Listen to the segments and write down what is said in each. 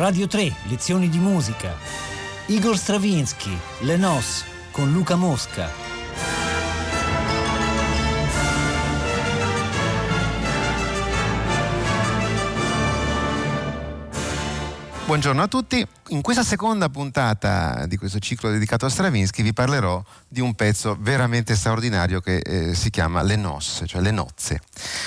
Radio 3, lezioni di musica. Igor Stravinsky, Le Nos, con Luca Mosca. Buongiorno a tutti, in questa seconda puntata di questo ciclo dedicato a Stravinsky vi parlerò di un pezzo veramente straordinario che eh, si chiama Le Nosse, cioè le nozze.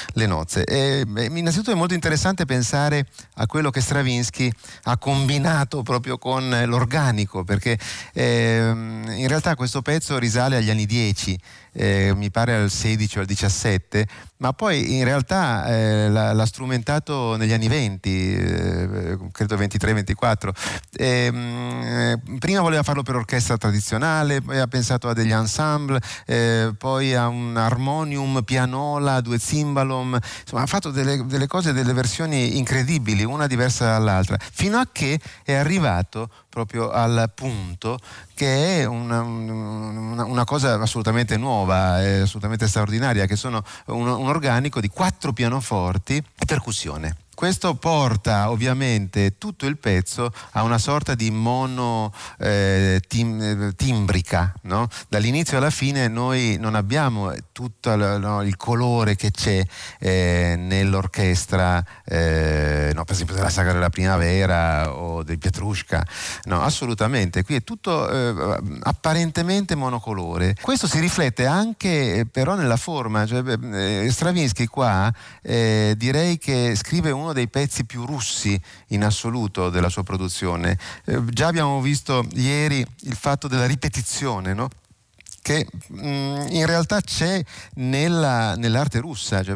Le nozze. E, beh, innanzitutto è molto interessante pensare a quello che Stravinsky ha combinato proprio con l'organico, perché eh, in realtà questo pezzo risale agli anni 10 eh, mi pare al 16 o al 17, ma poi in realtà eh, l'ha, l'ha, strumentato negli anni 20, eh, credo 23-24. Eh, prima voleva farlo per orchestra tradizionale, poi ha pensato a degli ensemble, eh, poi a un armonium, pianola, due cimbalom, insomma ha fatto delle, delle cose, delle versioni incredibili, una diversa dall'altra, fino a che è arrivato proprio al punto che è una, una, una cosa assolutamente nuova, assolutamente straordinaria, che sono un, un organico di quattro pianoforti e percussione. Questo porta ovviamente tutto il pezzo a una sorta di mono eh, tim, eh, timbrica. No? Dall'inizio alla fine noi non abbiamo tutto no, il colore che c'è eh, nell'orchestra, eh, no, per esempio della Sagra della Primavera o del Pietrushka. No, assolutamente. Qui è tutto eh, apparentemente monocolore. Questo si riflette anche eh, però nella forma. Cioè, Stravinsky qua direi che scrive un uno dei pezzi più russi in assoluto della sua produzione. Eh, già abbiamo visto ieri il fatto della ripetizione, no? che mh, mm, in realtà c'è nella, nell'arte russa. Cioè,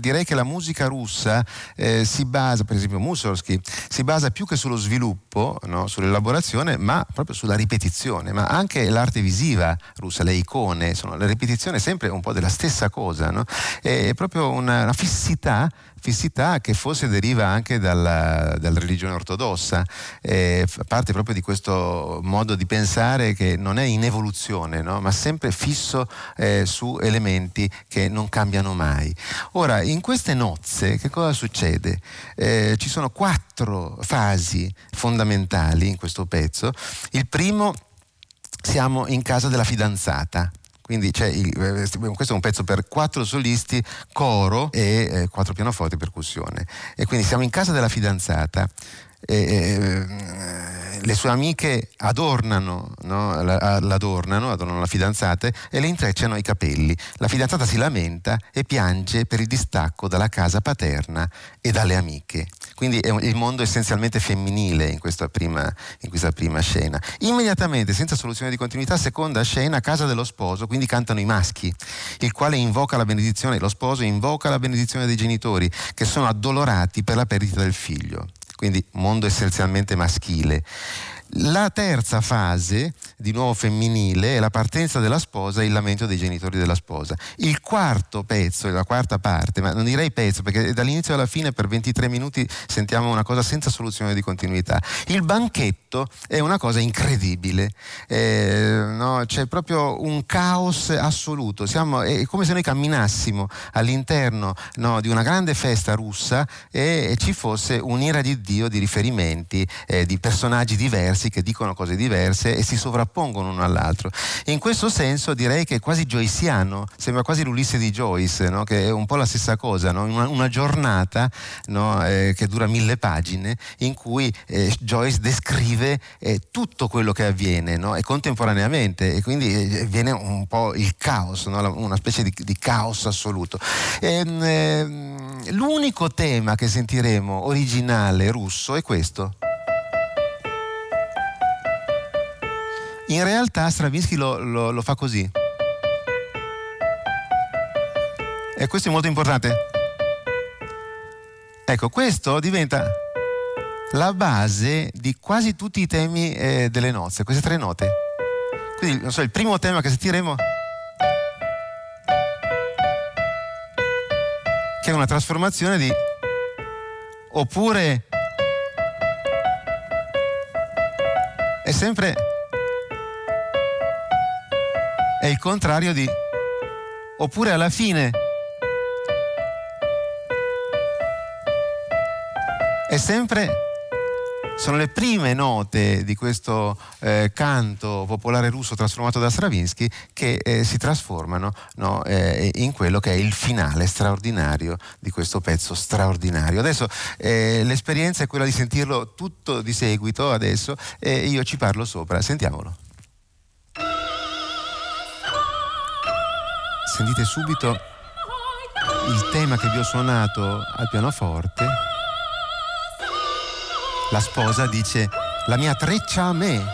direi che la musica russa eh, si basa, per esempio Mussorgsky, si basa più che sullo sviluppo, no? sull'elaborazione, ma proprio sulla ripetizione. Ma anche l'arte visiva russa, le icone, sono, la ripetizione è sempre un po' della stessa cosa. No? È proprio una, una fissità fissità che forse deriva anche dalla, dalla religione ortodossa, eh, parte proprio di questo modo di pensare che non è in evoluzione, no? ma sempre fisso eh, su elementi che non cambiano mai. Ora, in queste nozze che cosa succede? Eh, ci sono quattro fasi fondamentali in questo pezzo. Il primo siamo in casa della fidanzata, quindi il, eh, questo è un pezzo per quattro solisti, coro e eh, quattro pianoforti e percussione. E quindi siamo in casa della fidanzata. E, e, le sue amiche adornano, no? l'adornano, adornano la fidanzata e le intrecciano i capelli. La fidanzata si lamenta e piange per il distacco dalla casa paterna e dalle amiche. Quindi è il mondo essenzialmente femminile in questa, prima, in questa prima scena. Immediatamente, senza soluzione di continuità, seconda scena, casa dello sposo, quindi cantano i maschi, il quale invoca la benedizione, lo sposo invoca la benedizione dei genitori che sono addolorati per la perdita del figlio quindi mondo essenzialmente maschile. La terza fase, di nuovo femminile, è la partenza della sposa e il lamento dei genitori della sposa. Il quarto pezzo, la quarta parte, ma non direi pezzo perché dall'inizio alla fine per 23 minuti sentiamo una cosa senza soluzione di continuità. Il banchetto è una cosa incredibile, eh, no? c'è proprio un caos assoluto, Siamo, è come se noi camminassimo all'interno no, di una grande festa russa e ci fosse un'ira di Dio di riferimenti, eh, di personaggi diversi diversi che dicono cose diverse e si sovrappongono uno all'altro. in questo senso direi che è quasi joyciano, sembra quasi l'Ulisse di Joyce, no? che è un po' la stessa cosa, no? una, una, giornata no? eh, che dura mille pagine in cui eh, Joyce descrive eh, tutto quello che avviene e contemporaneamente e quindi eh, viene un po' il caos, una specie di, di caos assoluto. E, ehm, ehm, l'unico tema che sentiremo originale russo è questo. In realtà Stravinsky lo, lo, lo fa così. E questo è molto importante. Ecco, questo diventa la base di quasi tutti i temi eh, delle nozze, queste tre note. Quindi, non so, il primo tema che sentiremo che è una trasformazione di oppure è sempre è il contrario di oppure alla fine è sempre sono le prime note di questo eh, canto popolare russo trasformato da Stravinsky che eh, si trasformano no, eh, in quello che è il finale straordinario di questo pezzo straordinario. Adesso eh, l'esperienza è quella di sentirlo tutto di seguito adesso e io ci parlo sopra. Sentiamolo. Sentite subito il tema che vi ho suonato al pianoforte la sposa dice la mia treccia a me.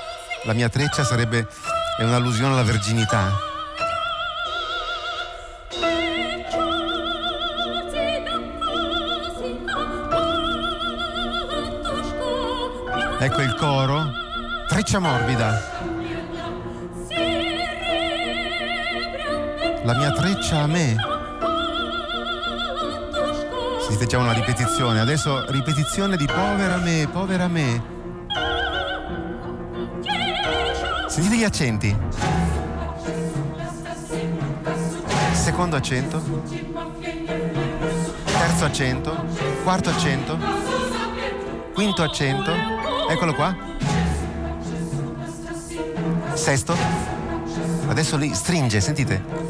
La mia treccia sarebbe è un'allusione alla verginità. Ecco il coro, treccia morbida. La mia treccia a me. Sentite già una ripetizione, adesso ripetizione di povera me, povera me. Sentite gli accenti. Secondo accento. Terzo accento. Quarto accento. Quinto accento. Eccolo qua. Sesto. Adesso lì stringe, sentite.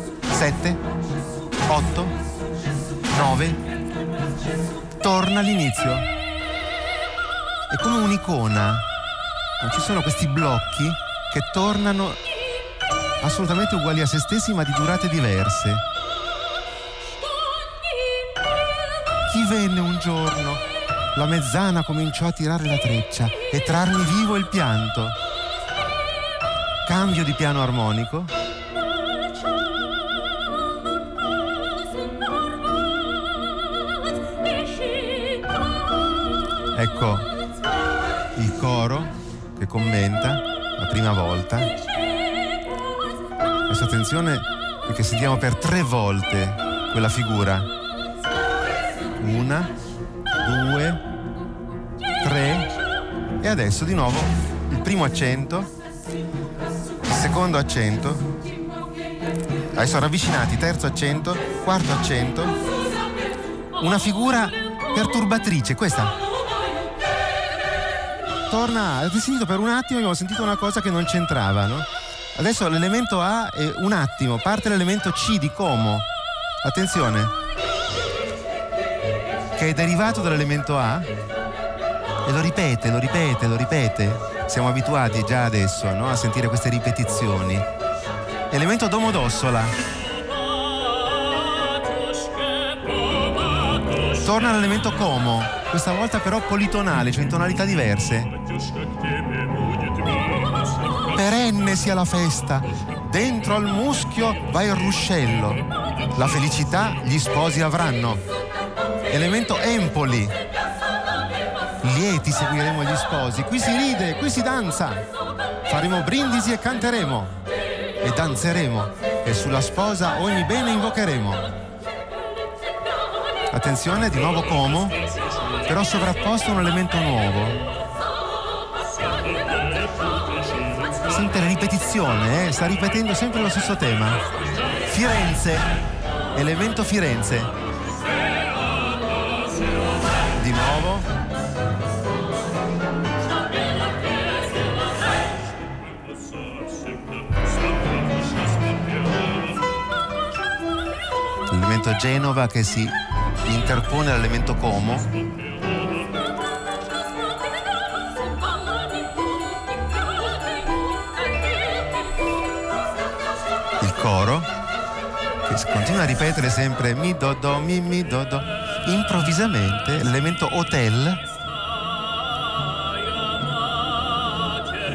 Sette. Otto. Nove torna all'inizio. È come un'icona. Ci sono questi blocchi che tornano assolutamente uguali a se stessi ma di durate diverse. Chi venne un giorno? La mezzana cominciò a tirare la treccia e trarmi vivo il pianto. Cambio di piano armonico Ecco il coro che commenta la prima volta. Adesso attenzione perché sentiamo per tre volte quella figura. Una, due, tre. E adesso di nuovo il primo accento, il secondo accento, adesso ravvicinati, terzo accento, quarto accento, una figura perturbatrice, questa torna, avete sentito per un attimo, abbiamo sentito una cosa che non c'entrava, no? Adesso l'elemento A è un attimo, parte l'elemento C di Como. Attenzione. Che è derivato dall'elemento A e lo ripete, lo ripete, lo ripete. Siamo abituati già adesso no? a sentire queste ripetizioni. Elemento Domodossola. Torna all'elemento como, questa volta però politonale, cioè in tonalità diverse. Perenne sia la festa, dentro al muschio va il ruscello. La felicità gli sposi avranno. Elemento Empoli. Lieti seguiremo gli sposi. Qui si ride, qui si danza. Faremo brindisi e canteremo. E danzeremo. E sulla sposa ogni bene invocheremo. Attenzione, di nuovo Como, però sovrapposto un elemento nuovo. Sente la ripetizione, eh? sta ripetendo sempre lo stesso tema. Firenze, elemento Firenze. Di nuovo. L'elemento Genova che si interpone l'elemento Como. Continua a ripetere sempre mi do do mi mi do do. Improvvisamente l'elemento hotel.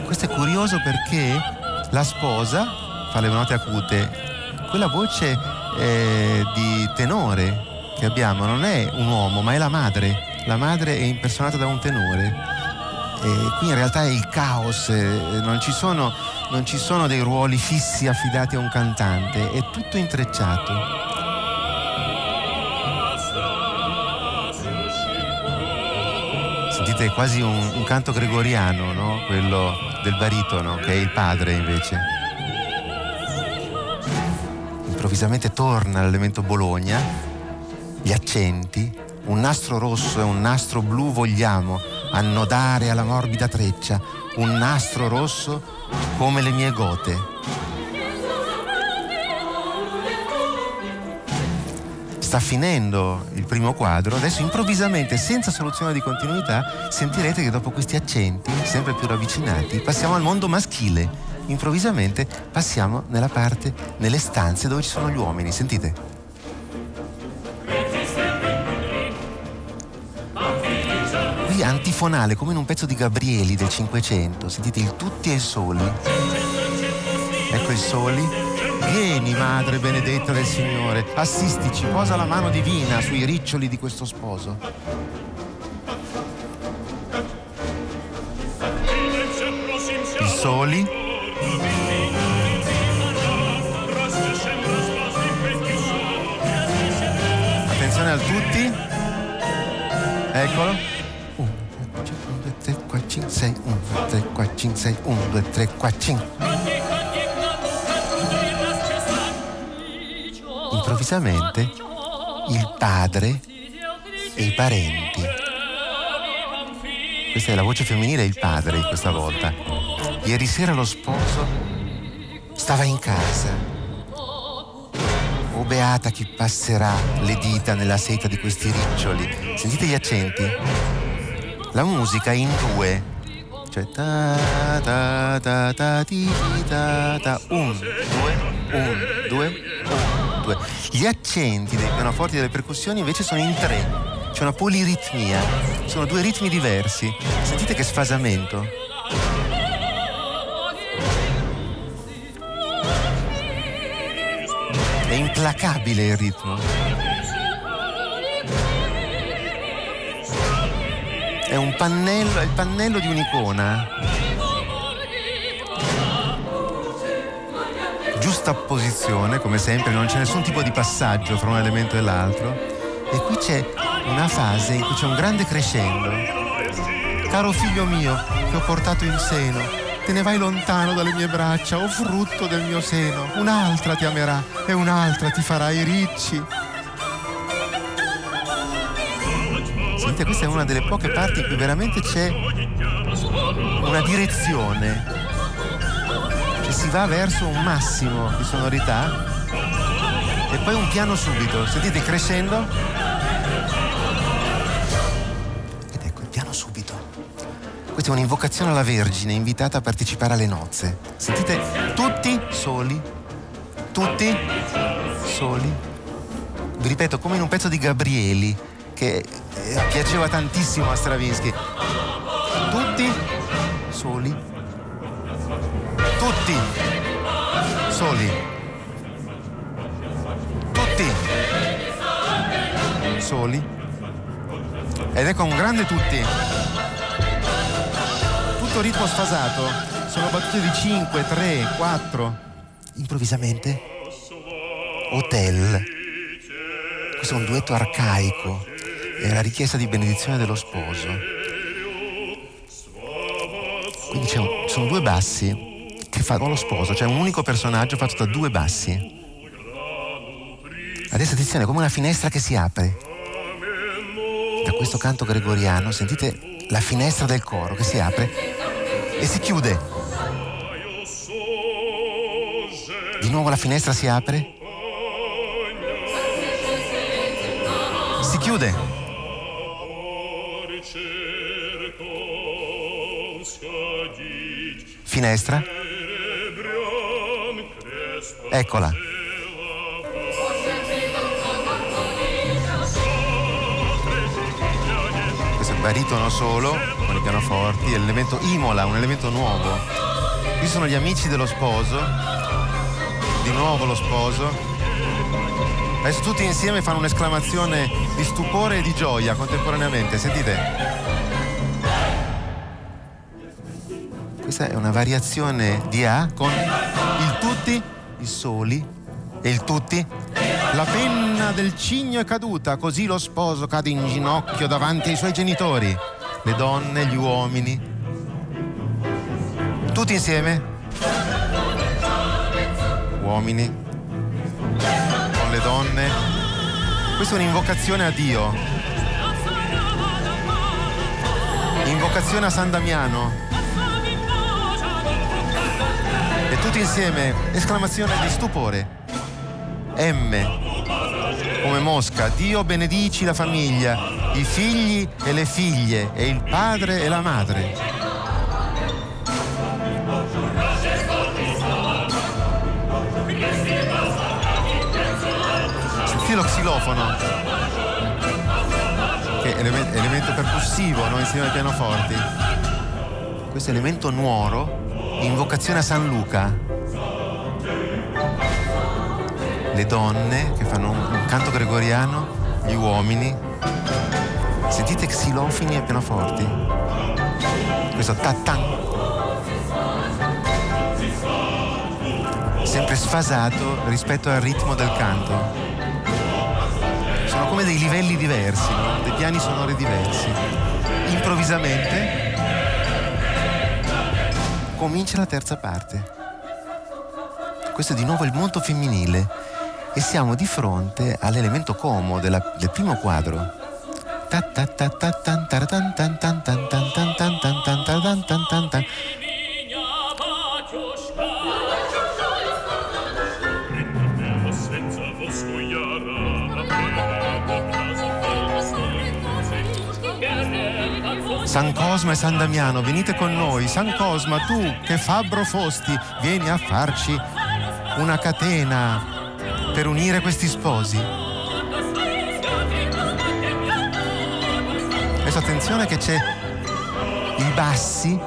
Questo è curioso perché la sposa fa le note acute, quella voce eh, di tenore che abbiamo non è un uomo, ma è la madre. La madre è impersonata da un tenore. E qui in realtà è il caos, non ci, sono, non ci sono dei ruoli fissi affidati a un cantante, è tutto intrecciato. Sentite quasi un, un canto gregoriano, no? quello del baritono, che è il padre invece. Improvvisamente torna l'elemento Bologna gli accenti, Un nastro rosso e un nastro blu vogliamo annodare alla morbida treccia, un nastro rosso come le mie gote. Sta finendo il primo quadro, adesso improvvisamente, senza soluzione di continuità, sentirete che dopo questi accenti, sempre più ravvicinati, passiamo al mondo maschile. Improvvisamente passiamo nella parte, nelle stanze dove ci sono gli uomini. Sentite? Antifonale come in un pezzo di Gabrieli del Cinquecento. Sentite il tutti e i soli. Ecco i soli. Vieni, Madre benedetta del Signore, assistici, posa la mano divina sui riccioli di questo sposo. I soli. Attenzione al tutti. Eccolo. 6, 1, 2, 3, 4, 5, 6, 1, 2, 3, 4, 5. Improvvisamente il padre e i parenti. Questa è la voce femminile il padre questa volta. Ieri sera lo sposo stava in casa. Oh beata chi passerà le dita nella seta di questi riccioli. Sentite gli accenti? La musica in due cioè ta ta ta ta ti ta ta un, due, un, due, un, due. Gli accenti dei pianoforti e delle percussioni invece sono in tre. C'è una poliritmia, sono due ritmi diversi. Sentite che sfasamento. È implacabile il ritmo. È un pannello, è il pannello di un'icona. Giusta posizione, come sempre, non c'è nessun tipo di passaggio fra un elemento e l'altro. E qui c'è una fase in cui c'è un grande crescendo. Caro figlio mio, che ho portato in seno, te ne vai lontano dalle mie braccia, o frutto del mio seno. Un'altra ti amerà e un'altra ti farà i ricci. Sentite, questa è una delle poche parti in cui veramente c'è una direzione. Cioè si va verso un massimo di sonorità e poi un piano subito. Sentite crescendo. Ed ecco il piano subito. Questa è un'invocazione alla Vergine invitata a partecipare alle nozze. Sentite tutti soli. Tutti soli. Vi ripeto, come in un pezzo di Gabrieli che piaceva tantissimo a Stravinsky. Tutti soli. Tutti soli. Tutti soli. Ed ecco un grande tutti. Tutto ritmo sfasato. Sono battute di 5, 3, 4. Improvvisamente. Hotel. Questo è un duetto arcaico è la richiesta di benedizione dello sposo. Quindi un, sono due bassi che fanno lo sposo, cioè un unico personaggio fatto da due bassi. Adesso attenzione, è come una finestra che si apre. Da questo canto gregoriano sentite la finestra del coro che si apre e si chiude. Di nuovo la finestra si apre. Si chiude. Finestra? Eccola. Questo è il baritono solo con i pianoforti, l'elemento Imola, un elemento nuovo. Qui sono gli amici dello sposo, di nuovo lo sposo. Adesso tutti insieme fanno un'esclamazione di stupore e di gioia contemporaneamente, sentite? Questa è una variazione di A con il tutti, i soli e il tutti. La penna del cigno è caduta, così lo sposo cade in ginocchio davanti ai suoi genitori, le donne, gli uomini. Tutti insieme. Uomini con le donne. Questa è un'invocazione a Dio Invocazione a San Damiano. Tutti insieme, esclamazione di stupore. M come Mosca, Dio benedici la famiglia, i figli e le figlie, e il padre e la madre. Sentite lo xilofono, che è elemento percussivo no? insieme ai pianoforti. Questo elemento nuoro, invocazione a San Luca le donne che fanno un canto gregoriano, gli uomini. Sentite xilofoni e pianoforti. Questo ta-tan. Sempre sfasato rispetto al ritmo del canto. Sono come dei livelli diversi, no? dei piani sonori diversi. Improvvisamente comincia la terza parte. Questo è di nuovo il mondo femminile e siamo di fronte all'elemento como della, del primo quadro. San Cosma e San Damiano, venite con noi. San Cosma, tu che fabbro fosti, vieni a farci una catena per unire questi sposi. Adesso attenzione che c'è i bassi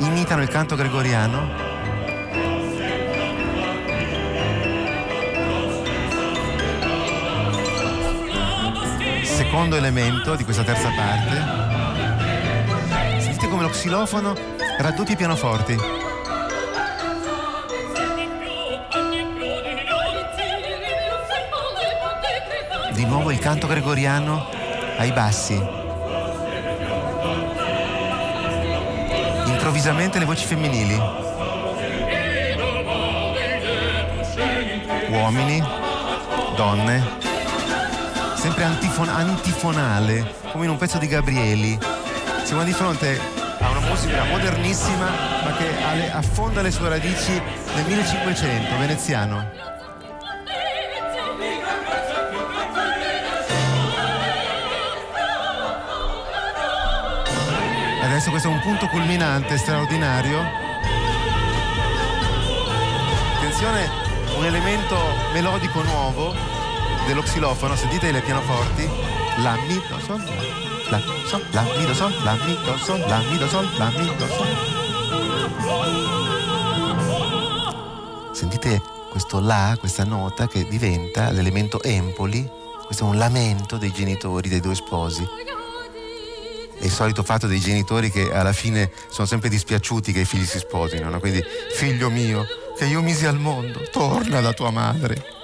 imitano il canto gregoriano. Secondo elemento di questa terza parte. Sentite come lo xilofono raddoppia i pianoforti. di nuovo il canto gregoriano ai bassi. Improvvisamente le voci femminili. Uomini, donne, sempre antifon- antifonale, come in un pezzo di Gabrieli. Siamo di fronte a una musica modernissima ma che affonda le sue radici nel 1500, veneziano. adesso questo è un punto culminante straordinario. Attenzione, un elemento melodico nuovo dello xilofono, sentite le pianoforti. La, mi, do, sol, la, sol, la, mi, do, sol, la, mi, do, sol, la, mi, do, sol, la, mi, do, sol. Sentite questo La, questa nota che diventa l'elemento Empoli, questo è un lamento dei genitori dei due sposi è il solito fatto dei genitori che alla fine sono sempre dispiaciuti che i figli si sposino, no? quindi figlio mio, che io misi al mondo, torna da tua madre.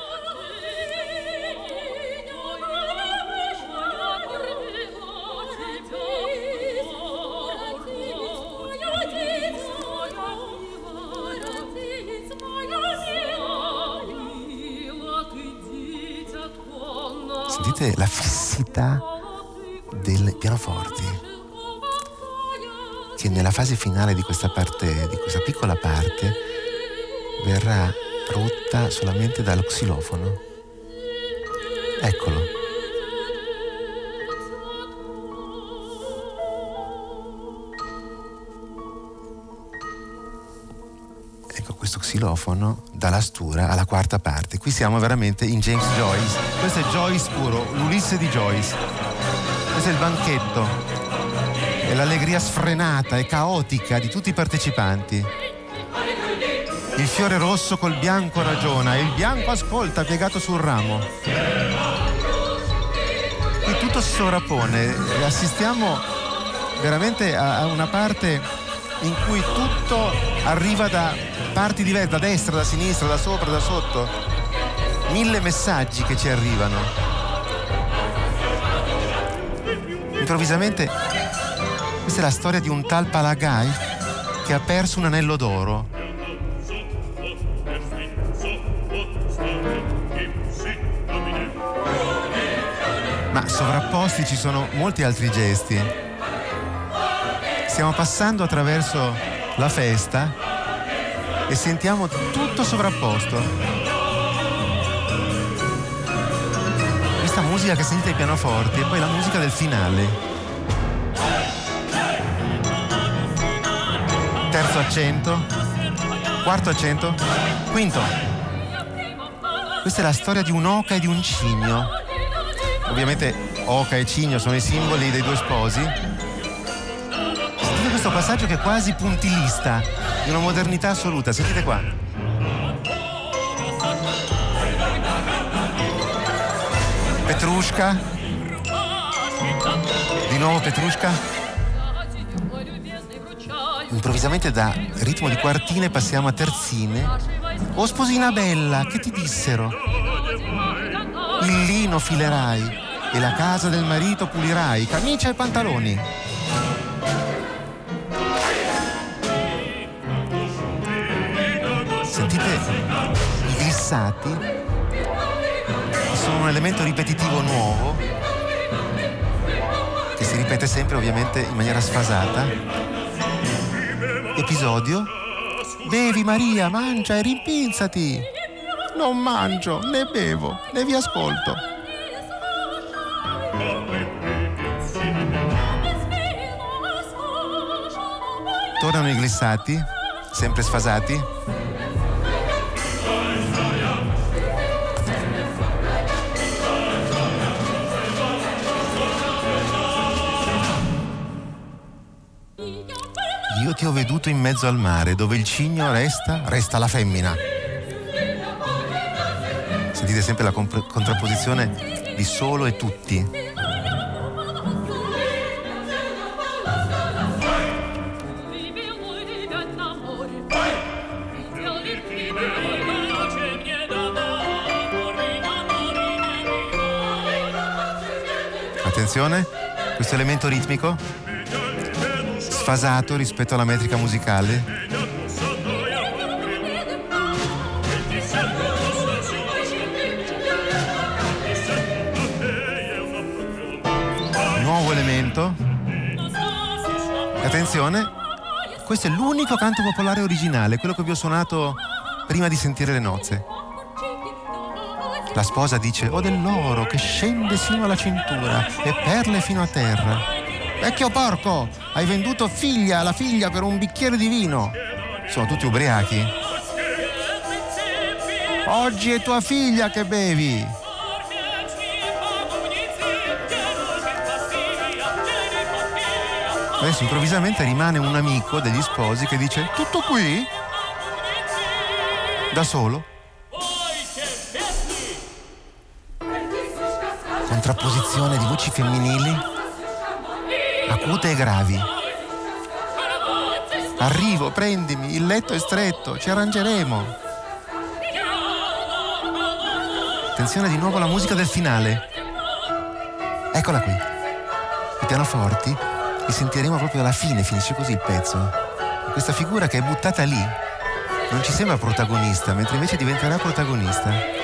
Sentite la fissità del pianoforti che nella fase finale di questa parte, di questa piccola parte, verrà rotta solamente dallo xilofono. Eccolo. Questo xilofono dalla stura alla quarta parte. Qui siamo veramente in James Joyce. Questo è Joyce puro, l'Ulisse di Joyce. Questo è il banchetto e l'allegria sfrenata e caotica di tutti i partecipanti. Il fiore rosso col bianco ragiona e il bianco ascolta piegato sul ramo. Qui tutto si sovrappone assistiamo veramente a una parte in cui tutto arriva da parti diverse, da destra, da sinistra, da sopra, da sotto. Mille messaggi che ci arrivano. Improvvisamente questa è la storia di un tal Palagai che ha perso un anello d'oro. Ma sovrapposti ci sono molti altri gesti. Stiamo passando attraverso la festa e sentiamo tutto sovrapposto. Questa musica che sentite ai pianoforti e poi la musica del finale. Terzo accento, quarto accento, quinto. Questa è la storia di un'oca e di un cigno. Ovviamente oca e cigno sono i simboli dei due sposi. Passaggio che è quasi puntilista, di una modernità assoluta. Sentite qua. Petrushka. Di nuovo Petrushka. Improvvisamente da ritmo di quartine passiamo a terzine. Oh sposina bella, che ti dissero? Il lino filerai e la casa del marito pulirai, camicia e pantaloni. I glissati, sono un elemento ripetitivo nuovo che si ripete sempre ovviamente in maniera sfasata. Episodio. Bevi Maria, mangia e rimpinzati. Non mangio, né bevo, né vi ascolto. Tornano i glissati, sempre sfasati. Ti ho veduto in mezzo al mare, dove il cigno resta, resta la femmina. Sentite sempre la comp- contrapposizione di solo e tutti. Attenzione, questo elemento ritmico sfasato rispetto alla metrica musicale. Nuovo elemento. Attenzione, questo è l'unico canto popolare originale, quello che vi ho suonato prima di sentire le nozze. La sposa dice, ho dell'oro che scende sino alla cintura e perle fino a terra. Vecchio porco, hai venduto figlia alla figlia per un bicchiere di vino. Sono tutti ubriachi. Oggi è tua figlia che bevi. Adesso improvvisamente rimane un amico degli sposi che dice, tutto qui? Da solo? contrapposizione di voci femminili acute e gravi. Arrivo, prendimi, il letto è stretto, ci arrangeremo. Attenzione di nuovo alla musica del finale. Eccola qui. I pianoforti li sentiremo proprio alla fine, finisce così il pezzo. Questa figura che è buttata lì non ci sembra protagonista, mentre invece diventerà protagonista.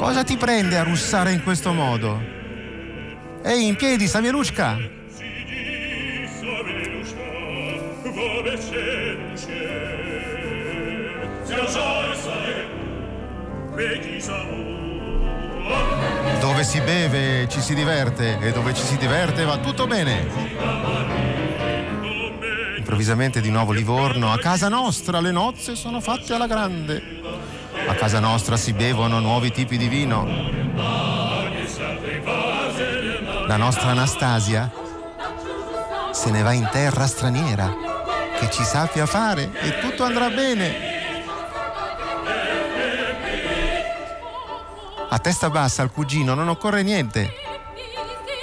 Cosa ti prende a russare in questo modo? Ehi, in piedi, Samielushka! Dove si beve ci si diverte e dove ci si diverte va tutto bene. Improvvisamente di nuovo Livorno, a casa nostra le nozze sono fatte alla grande. A casa nostra si bevono nuovi tipi di vino. La nostra Anastasia se ne va in terra straniera, che ci sappia fare e tutto andrà bene. A testa bassa al cugino non occorre niente.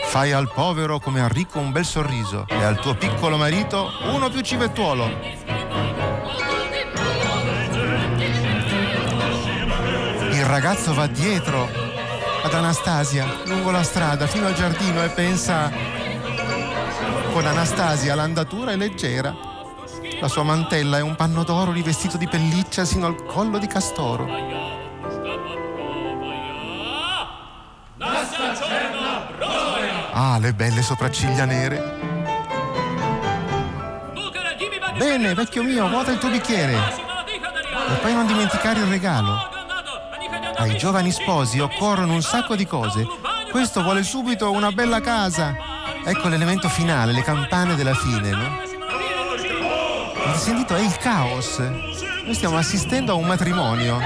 Fai al povero come al ricco un bel sorriso e al tuo piccolo marito uno più civettuolo. Ragazzo va dietro ad Anastasia lungo la strada fino al giardino e pensa con Anastasia l'andatura è leggera. La sua mantella è un panno d'oro rivestito di pelliccia sino al collo di castoro. Ah, le belle sopracciglia nere. Bene, vecchio mio, vuota il tuo bicchiere. E poi non dimenticare il regalo. Ai giovani sposi occorrono un sacco di cose. Questo vuole subito una bella casa. Ecco l'elemento finale, le campane della fine, no? Avete sentito? È il caos. Noi stiamo assistendo a un matrimonio.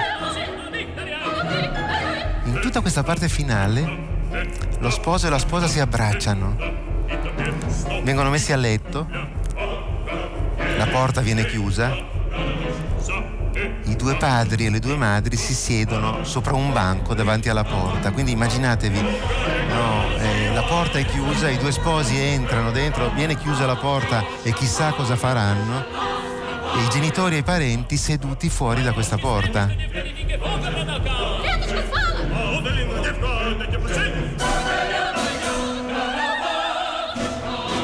In tutta questa parte finale, lo sposo e la sposa si abbracciano, vengono messi a letto, la porta viene chiusa, due padri e le due madri si siedono sopra un banco davanti alla porta. Quindi immaginatevi, no, eh, la porta è chiusa, i due sposi entrano dentro, viene chiusa la porta e chissà cosa faranno e i genitori e i parenti seduti fuori da questa porta.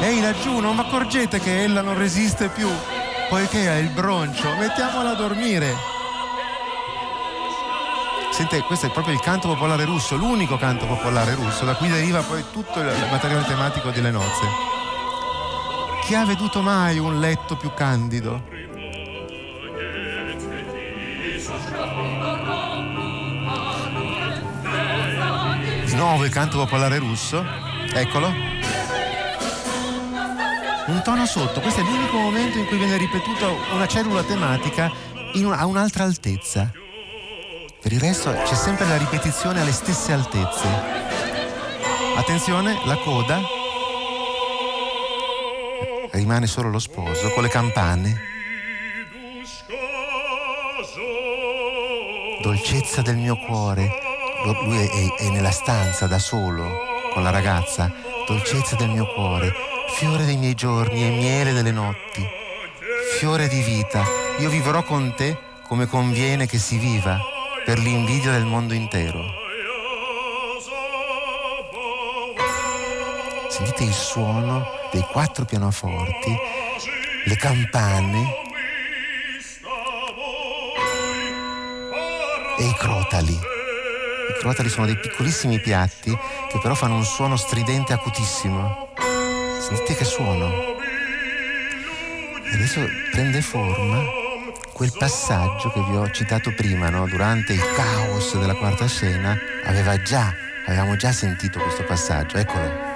Ehi laggiù, non accorgete che ella non resiste più, poiché ha il broncio, mettiamola a dormire. Sente, questo è proprio il canto popolare russo, l'unico canto popolare russo, da cui deriva poi tutto il materiale tematico delle nozze. Chi ha veduto mai un letto più candido? nuovo il canto popolare russo. Eccolo. Un tono sotto, questo è l'unico momento in cui viene ripetuta una cellula tematica un, a un'altra altezza. Per il resto c'è sempre la ripetizione alle stesse altezze. Attenzione, la coda. Rimane solo lo sposo con le campane. Dolcezza del mio cuore, lui è, è nella stanza da solo con la ragazza, dolcezza del mio cuore, fiore dei miei giorni e miele delle notti, fiore di vita, io vivrò con te come conviene che si viva, per l'invidia del mondo intero. Sentite il suono dei quattro pianoforti, le campane e i crotali. I crotali sono dei piccolissimi piatti che però fanno un suono stridente acutissimo. Sentite che suono. E adesso prende forma quel passaggio che vi ho citato prima, no? durante il caos della quarta scena, aveva già, avevamo già sentito questo passaggio, eccolo.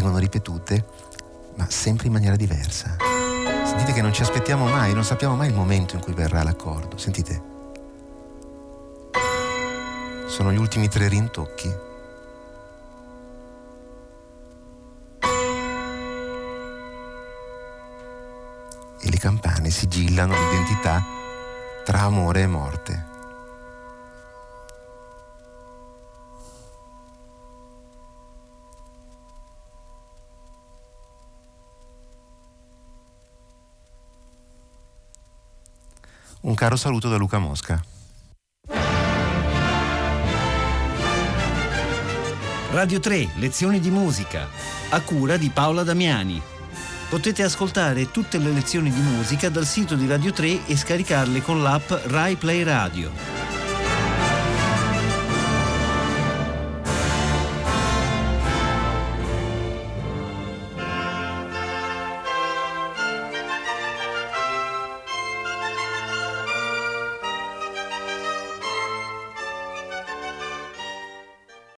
Vengono ripetute, ma sempre in maniera diversa. Sentite che non ci aspettiamo mai, non sappiamo mai il momento in cui verrà l'accordo. Sentite. Sono gli ultimi tre rintocchi. E le campane sigillano l'identità tra amore e morte. Caro saluto da Luca Mosca. Radio 3, lezioni di musica, a cura di Paola Damiani. Potete ascoltare tutte le lezioni di musica dal sito di Radio 3 e scaricarle con l'app Rai Play Radio.